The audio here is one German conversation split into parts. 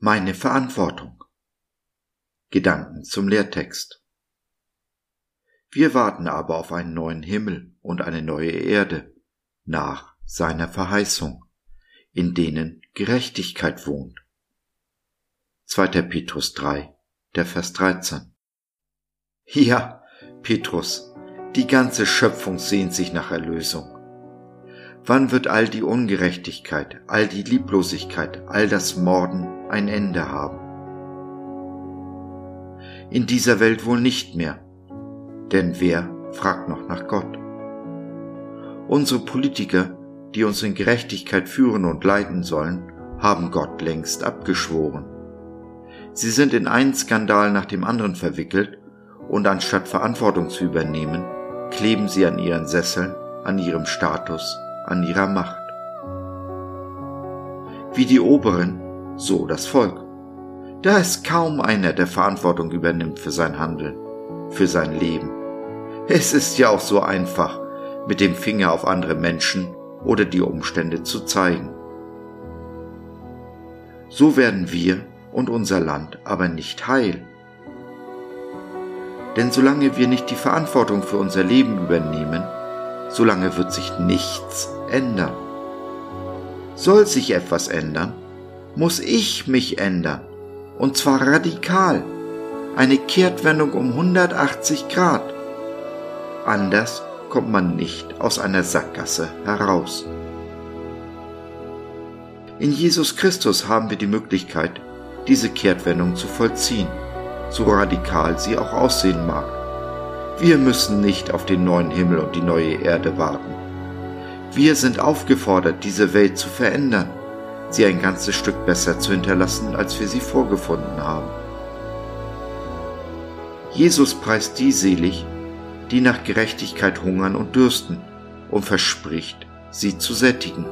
Meine Verantwortung. Gedanken zum Lehrtext. Wir warten aber auf einen neuen Himmel und eine neue Erde nach seiner Verheißung, in denen Gerechtigkeit wohnt. 2. Petrus 3, der Vers 13. Ja, Petrus, die ganze Schöpfung sehnt sich nach Erlösung. Wann wird all die Ungerechtigkeit, all die Lieblosigkeit, all das Morden ein Ende haben? In dieser Welt wohl nicht mehr, denn wer fragt noch nach Gott? Unsere Politiker, die uns in Gerechtigkeit führen und leiten sollen, haben Gott längst abgeschworen. Sie sind in einen Skandal nach dem anderen verwickelt und anstatt Verantwortung zu übernehmen, kleben sie an ihren Sesseln, an ihrem Status, an ihrer Macht. Wie die Oberen, so das Volk. Da ist kaum einer, der Verantwortung übernimmt für sein Handeln, für sein Leben. Es ist ja auch so einfach, mit dem Finger auf andere Menschen oder die Umstände zu zeigen. So werden wir und unser Land aber nicht heil. Denn solange wir nicht die Verantwortung für unser Leben übernehmen, solange wird sich nichts ändern. Soll sich etwas ändern, muss ich mich ändern. Und zwar radikal. Eine Kehrtwendung um 180 Grad. Anders kommt man nicht aus einer Sackgasse heraus. In Jesus Christus haben wir die Möglichkeit, diese Kehrtwendung zu vollziehen, so radikal sie auch aussehen mag. Wir müssen nicht auf den neuen Himmel und die neue Erde warten. Wir sind aufgefordert, diese Welt zu verändern, sie ein ganzes Stück besser zu hinterlassen, als wir sie vorgefunden haben. Jesus preist die selig, die nach Gerechtigkeit hungern und dürsten, und verspricht, sie zu sättigen.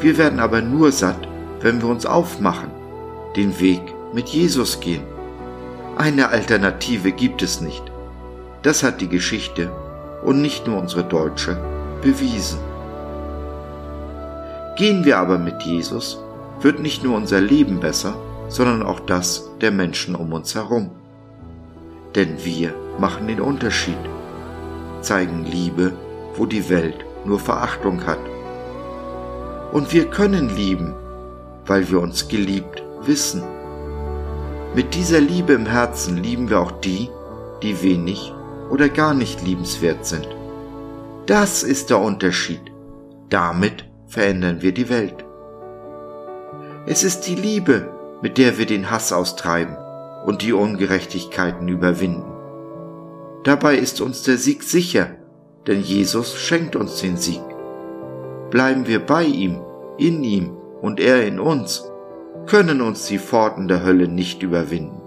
Wir werden aber nur satt, wenn wir uns aufmachen, den Weg mit Jesus gehen. Eine Alternative gibt es nicht. Das hat die Geschichte und nicht nur unsere deutsche bewiesen. Gehen wir aber mit Jesus, wird nicht nur unser Leben besser, sondern auch das der Menschen um uns herum. Denn wir machen den Unterschied, zeigen Liebe, wo die Welt nur Verachtung hat. Und wir können lieben, weil wir uns geliebt wissen. Mit dieser Liebe im Herzen lieben wir auch die, die wenig oder gar nicht liebenswert sind. Das ist der Unterschied. Damit verändern wir die Welt. Es ist die Liebe, mit der wir den Hass austreiben und die Ungerechtigkeiten überwinden. Dabei ist uns der Sieg sicher, denn Jesus schenkt uns den Sieg. Bleiben wir bei ihm, in ihm und er in uns, können uns die Pforten der Hölle nicht überwinden.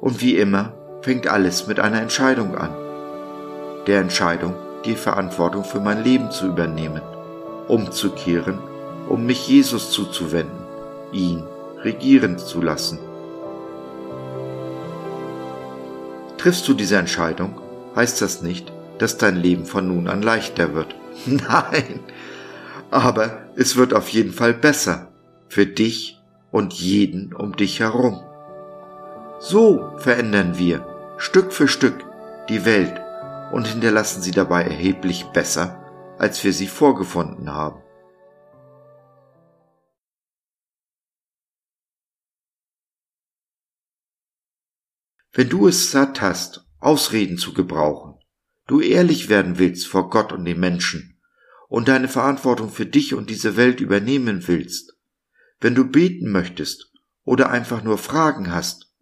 Und wie immer fängt alles mit einer Entscheidung an. Der Entscheidung, die Verantwortung für mein Leben zu übernehmen, umzukehren, um mich Jesus zuzuwenden, ihn regieren zu lassen. Triffst du diese Entscheidung, heißt das nicht, dass dein Leben von nun an leichter wird. Nein, aber es wird auf jeden Fall besser für dich und jeden um dich herum. So verändern wir Stück für Stück die Welt und hinterlassen sie dabei erheblich besser, als wir sie vorgefunden haben. Wenn du es satt hast, Ausreden zu gebrauchen, du ehrlich werden willst vor Gott und den Menschen und deine Verantwortung für dich und diese Welt übernehmen willst, wenn du beten möchtest oder einfach nur Fragen hast,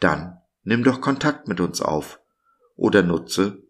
dann nimm doch Kontakt mit uns auf oder nutze